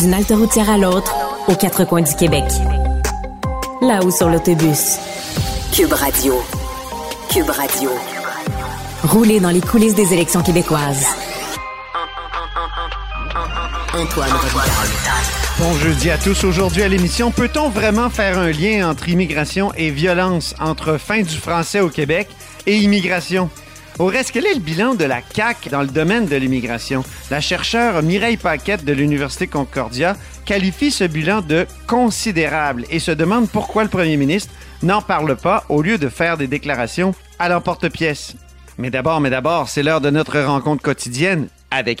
D'une halte routière à l'autre, aux quatre coins du Québec. Là-haut sur l'autobus. Cube Radio. Cube Radio. Rouler dans les coulisses des élections québécoises. Antoine Bon jeudi à tous. Aujourd'hui à l'émission, peut-on vraiment faire un lien entre immigration et violence, entre fin du français au Québec et immigration? Au reste, quel est le bilan de la CAQ dans le domaine de l'immigration? La chercheure Mireille Paquette de l'Université Concordia qualifie ce bilan de considérable et se demande pourquoi le premier ministre n'en parle pas au lieu de faire des déclarations à l'emporte-pièce. Mais d'abord, mais d'abord, c'est l'heure de notre rencontre quotidienne avec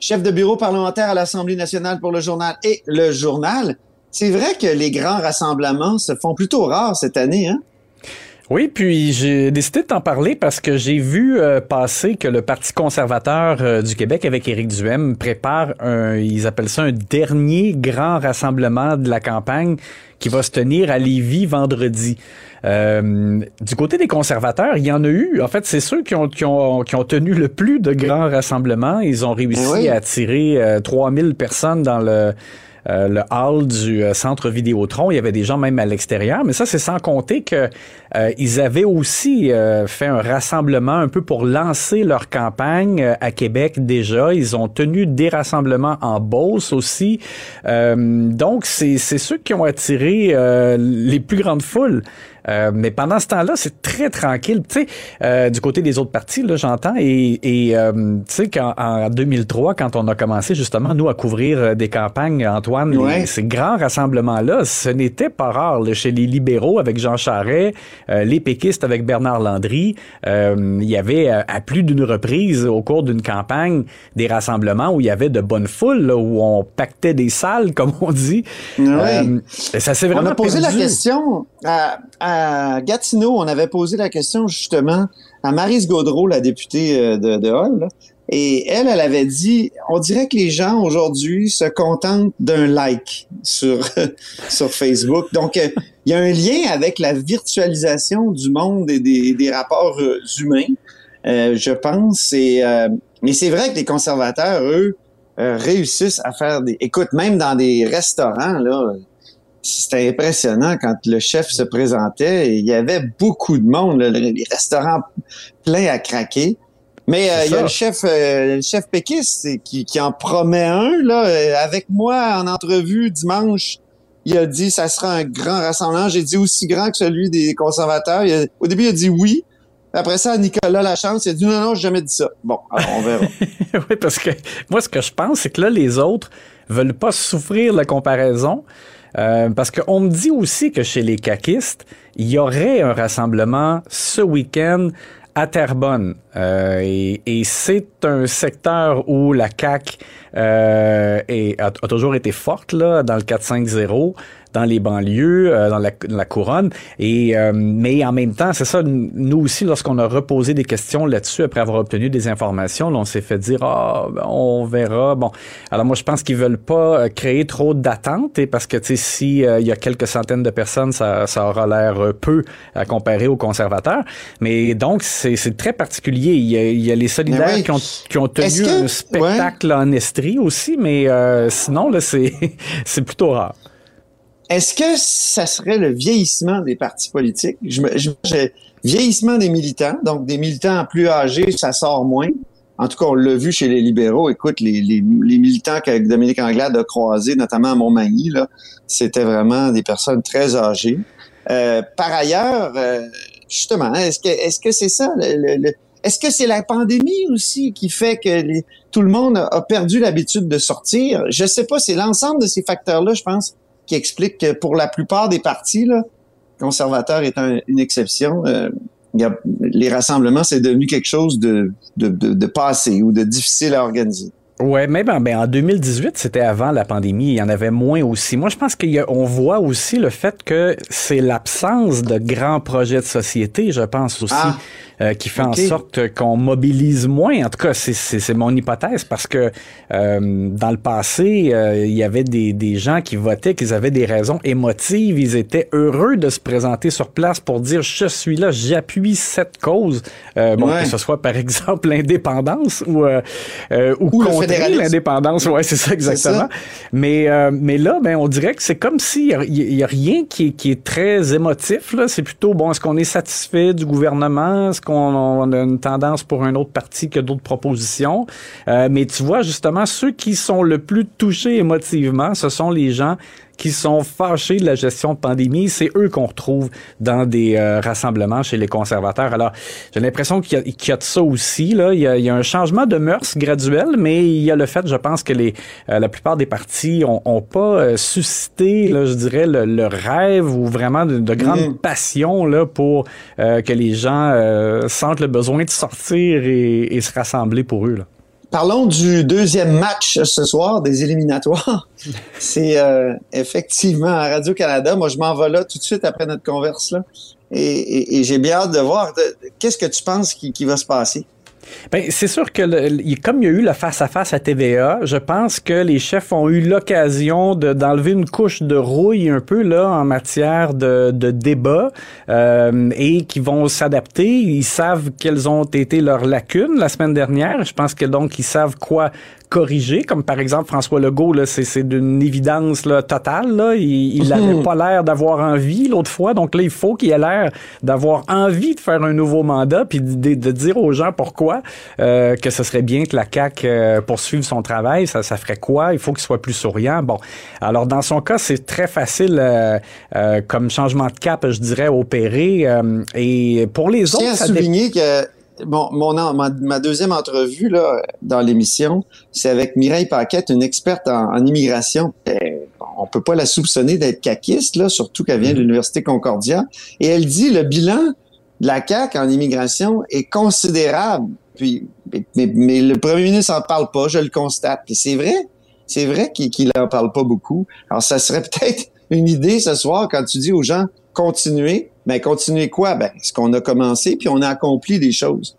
chef de bureau parlementaire à l'Assemblée nationale pour le journal et le journal. C'est vrai que les grands rassemblements se font plutôt rares cette année, hein? Oui, puis j'ai décidé de t'en parler parce que j'ai vu euh, passer que le Parti conservateur euh, du Québec avec Éric Duhem prépare un, ils appellent ça un dernier grand rassemblement de la campagne qui va se tenir à Lévis vendredi. Euh, du côté des conservateurs, il y en a eu. En fait, c'est ceux qui ont, qui, ont, qui ont tenu le plus de grands rassemblements. Ils ont réussi à attirer 3000 personnes dans le euh, le hall du euh, centre Vidéotron. Il y avait des gens même à l'extérieur, mais ça, c'est sans compter que euh, ils avaient aussi fait un rassemblement un peu pour lancer leur campagne à Québec déjà. Ils ont tenu des rassemblements en Beauce aussi. donc, c'est ceux qui ont attiré les plus grandes foules. Euh, mais pendant ce temps-là, c'est très tranquille. Tu sais, euh, du côté des autres partis, là, j'entends. Et, et euh, tu sais, qu'en 2003, quand on a commencé justement nous à couvrir des campagnes, Antoine, ces grands rassemblements-là, ce n'était pas rare chez les libéraux avec Jean Charest, les péquistes avec Bernard Landry. il y avait à plus d'une reprise au cours d'une campagne des rassemblements où il y avait de bonnes foules, où on pactait des salles, comme on dit. ça s'est vraiment on a posé la question à à Gatineau, on avait posé la question justement à Marise Gaudreau, la députée euh, de, de Hall, et elle, elle avait dit, on dirait que les gens aujourd'hui se contentent d'un like sur sur Facebook. Donc, euh, il y a un lien avec la virtualisation du monde et des, rapports euh, humains, je pense. Et, mais c'est vrai que les conservateurs, eux, réussissent à faire des. Écoute, même dans des restaurants, là c'était impressionnant quand le chef se présentait. Il y avait beaucoup de monde, les restaurants pleins à craquer. Mais euh, il y a le chef, euh, le chef péquiste qui, qui en promet un là euh, avec moi en entrevue dimanche. Il a dit ça sera un grand rassemblement. J'ai dit aussi grand que celui des conservateurs. au début, il a dit oui. Après ça, Nicolas Lachance, il a dit non, non, j'ai jamais dit ça. Bon, alors on verra. oui, parce que moi, ce que je pense, c'est que là, les autres veulent pas souffrir la comparaison. Euh, parce qu'on me dit aussi que chez les caquistes, il y aurait un rassemblement ce week-end à Terrebonne. Euh, et, et c'est un secteur où la CAQ euh, a, a, toujours été forte là, dans le 4-5-0 dans les banlieues, euh, dans, la, la, couronne. Et euh, mais en même temps, c'est ça. Nous aussi, lorsqu'on a reposé des questions là-dessus après avoir obtenu des informations, on s'est fait dire ah ben, on verra. Bon, alors moi je pense qu'ils veulent pas euh, créer trop d'attentes et parce que tu sais si il y a quelques centaines de personnes, ça, ça aura l'air peu à comparer aux conservateurs. Mais donc c'est très particulier. Il y, a, il y a les solidaires qui, ont, qui ont tenu un spectacle en Estrie aussi, mais sinon là c'est c'est plutôt rare. Est-ce que ça serait le vieillissement des partis politiques? Je, je, vieillissement des militants, donc des militants plus âgés, ça sort moins. En tout cas, on l'a vu chez les libéraux. Écoute, les, les, les militants que Dominique Anglade a croisés, notamment à Montmagny, là, c'était vraiment des personnes très âgées. Euh, par ailleurs, euh, justement, est-ce que c'est ça? Est-ce que c'est la pandémie aussi qui fait que tout le monde a perdu l'habitude de sortir? Je sais pas, c'est l'ensemble de ces facteurs-là, je pense, qui explique que pour la plupart des partis, là, conservateur est une exception, euh, les rassemblements, c'est devenu quelque chose de, de, de, passé ou de difficile à organiser. Ouais, même en, ben, en 2018, c'était avant la pandémie, il y en avait moins aussi. Moi, je pense qu'on voit aussi le fait que c'est l'absence de grands projets de société, je pense aussi. Ah. Euh, qui fait en sorte qu'on mobilise moins. En tout cas, c'est mon hypothèse parce que euh, dans le passé, euh, il y avait des, des gens qui votaient, qu'ils avaient des raisons émotives, ils étaient heureux de se présenter sur place pour dire je suis là, j'appuie cette cause. bon, que ce soit par exemple l'indépendance ou ou, ou contrer l'indépendance. Ouais, c'est ça exactement. Mais mais là, ben on dirait que c'est comme s'il y, y, a rien qui, qui est très émotif. Là, c'est plutôt bon. Est-ce qu'on est satisfait du gouvernement? qu'on a une tendance pour un autre parti que d'autres propositions? Euh, mais tu vois, justement, ceux qui sont le plus touchés émotivement, ce sont les gens qui sont fâchés de la gestion de pandémie, c'est eux qu'on retrouve dans des euh, rassemblements chez les conservateurs. Alors, j'ai l'impression qu'il y, a de ça aussi. Là. Il, y a, un changement de mœurs graduel, mais il y a le fait, je pense, que les, euh, la plupart des partis ont, ont pas euh, suscité, là, je dirais, le, rêve ou vraiment de, de grande passion là, pour que les gens sentent le besoin de sortir et, et se rassembler pour eux. Là. Parlons du deuxième match ce soir des éliminatoires. C'est euh, effectivement à Radio-Canada. Moi, je m'en vais là tout de suite après notre converse là. Et, j'ai bien hâte de voir. Qu'est-ce que tu penses qui, qui va se passer? Ben, c'est sûr que comme il y a eu le face-à-face -à, TVA, je pense que les chefs ont eu l'occasion d'enlever une couche de rouille un peu là en matière de, de débat euh, et qui vont s'adapter. Ils savent quelles ont été leurs lacunes la semaine dernière. Je pense que donc ils savent quoi corriger, comme par exemple François Legault, là, c'est, d'une évidence là, totale. Là. Il n'avait mhm. pas l'air d'avoir envie l'autre fois, donc là, il faut qu'il ait l'air d'avoir envie de faire un nouveau mandat, puis de, dire aux gens pourquoi euh, que ce serait bien que la CAQ euh, poursuive son travail. Ça, ça ferait quoi? Il faut qu'il soit plus souriant. Bon, alors dans son cas, c'est très facile euh, comme changement de cap, je dirais, opérer. et pour les autres... ça souligner que Bon, mon, ma, deuxième entrevue là, dans l'émission, c'est avec Mireille Paquette, une experte en, immigration. Ben, on peut pas la soupçonner d'être caquiste, là, surtout qu'elle vient de l'Université Concordia. Et elle dit le bilan de la CAQ en immigration est considérable. Puis, mais, le premier ministre en parle pas, je le constate. Puis c'est vrai, c'est vrai qu'il en parle pas beaucoup. Alors, ça serait peut-être une idée ce soir quand tu dis aux gens continuer ben, continuer quoi? Ben, ce qu'on a commencé, puis on a accompli des choses.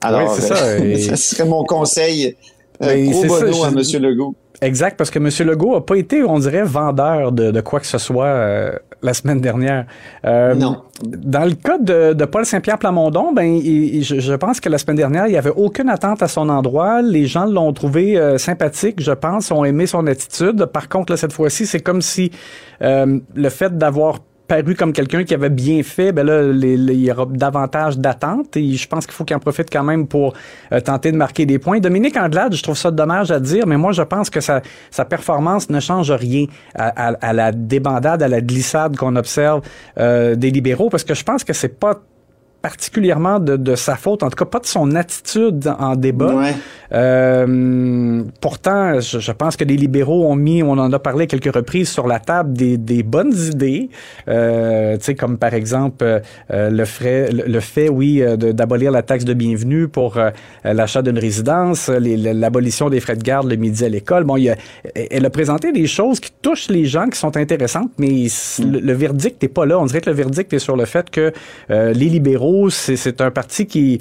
Alors, oui, ça, euh, ça, serait mon conseil euh, gros bono à M. Legault. Exact, parce que M. Legault n'a pas été, on dirait, vendeur de, de quoi que ce soit euh, la semaine dernière. Euh, non. Dans le cas de, de Paul Saint-Pierre Plamondon, ben, je, je, pense que la semaine dernière, il n'y avait aucune attente à son endroit. Les gens l'ont trouvé euh, sympathique, je pense, ont aimé son attitude. Par contre, là, cette fois-ci, c'est comme si le fait d'avoir paru comme quelqu'un qui avait bien fait, ben là, il y aura davantage d'attentes et je pense qu'il faut qu'il en profite quand même pour euh, tenter de marquer des points. Dominique Anglade, je trouve ça dommage à dire, mais moi, je pense que sa, performance ne change rien à, à, la débandade, à la glissade qu'on observe euh, des libéraux, parce que je pense que c'est pas particulièrement de, de, sa faute, en tout cas pas de son attitude en débat. Euh, pourtant, je, je, pense que les libéraux ont mis, on en a parlé quelques reprises sur la table, des, des bonnes idées, euh, tu sais, comme par exemple euh, le, frais, le, fait, oui, d'abolir la taxe de bienvenue pour l'achat d'une résidence, l'abolition des frais de garde le midi à l'école. Bon, il a, elle a présenté des choses qui touchent les gens, qui sont intéressantes, mais le, le verdict n'est pas là. On dirait que le verdict est sur le fait que les libéraux c'est un parti qui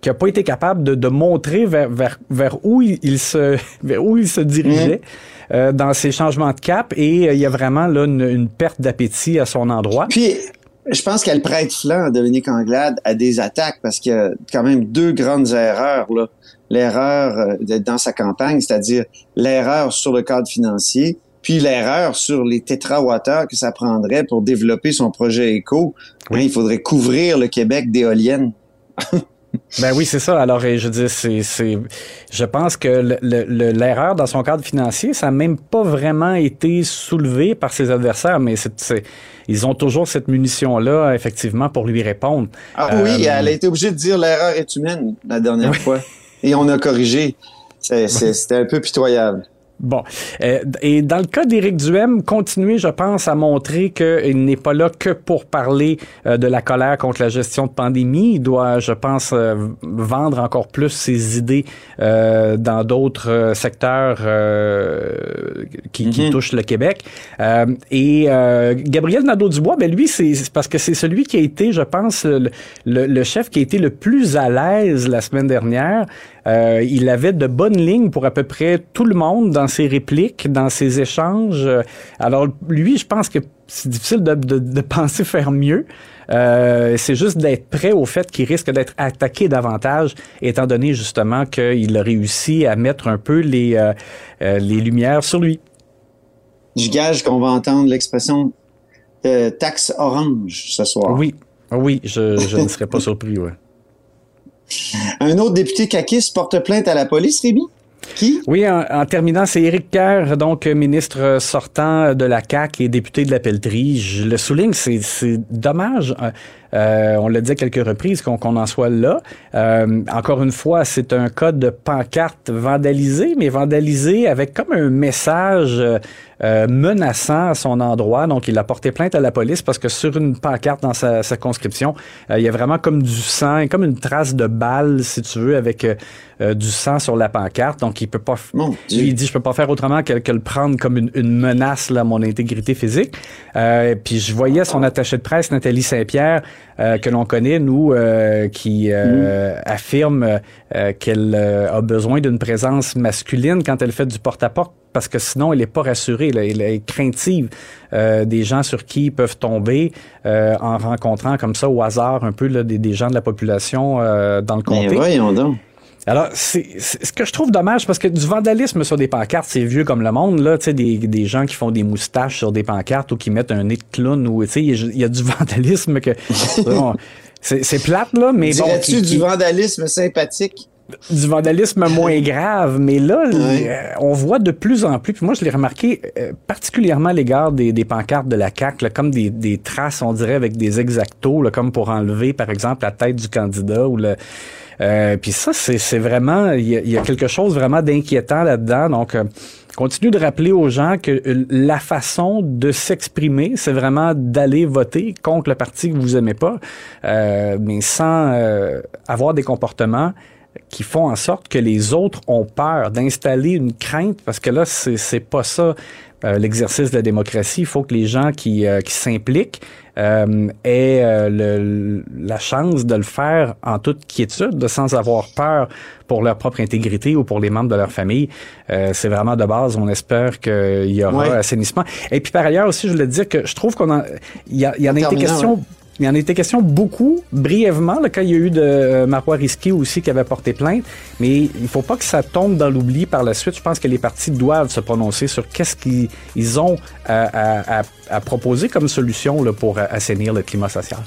qui a pas été capable de, de montrer vers, vers, vers, où il, se vers où il se dirigeait mmh. euh, dans ces changements de cap et euh, il y a vraiment là une, une perte d'appétit à son endroit. Puis je pense qu'elle prête flanc à Dominique Anglade à des attaques parce qu'il y a quand même deux grandes erreurs. L'erreur euh, dans sa campagne, c'est-à-dire l'erreur sur le cadre financier puis l'erreur sur les tétrawatts que ça prendrait pour développer son projet éco. Oui. il faudrait couvrir le Québec d'éoliennes. ben oui, c'est ça. Alors, je dis, c'est, je pense que l'erreur dans son cadre financier, ça n'a même pas vraiment été soulevé par ses adversaires, mais c'est, ils ont toujours cette munition-là, effectivement, pour lui répondre. Ah oui, euh, elle a été obligée de dire l'erreur est humaine la dernière fois. Et on a corrigé. c'était un peu pitoyable. Bon. Euh, et dans le cas d'Éric Duhem, continuer, je pense, à montrer qu'il n'est pas là que pour parler euh, de la colère contre la gestion de pandémie. Il doit, je pense, euh, vendre encore plus ses idées dans d'autres secteurs qui, qui, mhm. touchent le Québec. et Gabriel Nadeau-Dubois, ben lui, c'est parce que c'est celui qui a été, je pense, le, le, chef qui a été le plus à l'aise la semaine dernière. Euh, il avait de bonnes lignes pour à peu près tout le monde dans ses répliques, dans ses échanges. Alors lui, je pense que c'est difficile de, de, penser faire mieux. Euh, c'est juste d'être prêt au fait qu'il risque d'être attaqué davantage, étant donné justement qu'il a réussi à mettre un peu les, euh, euh, les lumières sur lui. Je gage qu'on va entendre l'expression taxe orange ce soir. Oui, oui, je, je ne serais pas surpris, ouais. Un autre député caquiste porte plainte à la police, Rémi? Qui? Oui, en, terminant, c'est Éric Kerr, donc ministre sortant de la CAQ et député de la Pelletrie. Je le souligne, c'est dommage. Euh, on l'a dit à quelques reprises qu'on en soit là. Euh, encore une fois, c'est un code de pancarte vandalisé, mais vandalisé avec comme un message euh, menaçant à son endroit. Donc, il a porté plainte à la police parce que sur une pancarte dans sa circonscription, il y a vraiment comme du sang, comme une trace de balle, si tu veux, avec du sang sur la pancarte. Donc, il peut pas. il dit, je peux pas faire autrement que, le prendre comme une, menace là, à mon intégrité physique. puis, je voyais son attaché de presse, Nathalie Saint-Pierre, euh, que l'on connaît, nous, euh, qui euh, mm. affirme qu'elle a besoin d'une présence masculine quand elle fait du porte-à-porte parce que sinon elle n'est pas rassurée, elle est craintive des gens sur qui ils peuvent tomber en rencontrant comme ça au hasard un peu des, gens de la population dans le comté. Mais voyons donc. Alors, c'est ce que je trouve dommage, parce que du vandalisme sur des pancartes, c'est vieux comme le monde, là, tu sais, des, des gens qui font des moustaches sur des pancartes ou qui mettent un nez de clown, ou, tu sais, il y, a du vandalisme que... c'est plate, là, mais bon... tu du vandalisme sympathique? du vandalisme moins grave, mais là, euh, on voit de plus en plus, puis moi je l'ai remarqué euh, particulièrement à l'égard des, des, pancartes de la CAQ, comme des, des, traces, on dirait, avec des exactos, là, comme pour enlever, par exemple, la tête du candidat ou le euh, puis ça, c'est vraiment, il y, a quelque chose vraiment d'inquiétant là-dedans. Donc, euh, continue de rappeler aux gens que euh, la façon de s'exprimer, c'est vraiment d'aller voter contre le parti que vous aimez pas, mais sans avoir des comportements qui font en sorte que les autres ont peur d'installer une crainte, parce que là, c'est pas ça euh, l'exercice de la démocratie. Il faut que les gens qui, euh, qui s'impliquent euh, aient le, la chance de le faire en toute quiétude, de sans avoir peur pour leur propre intégrité ou pour les membres de leur famille. c'est vraiment de base. On espère qu'il y aura assainissement. Et puis par ailleurs aussi, je voulais dire que je trouve qu'on il y, a, y en a été question il en était question beaucoup, brièvement, le quand il y a eu de euh, Marois Risky aussi qui avait porté plainte, mais il faut pas que ça tombe dans l'oubli par la suite. Je pense que les partis doivent se prononcer sur qu'est-ce qu'ils ont à, proposer comme solution là, pour assainir le climat social.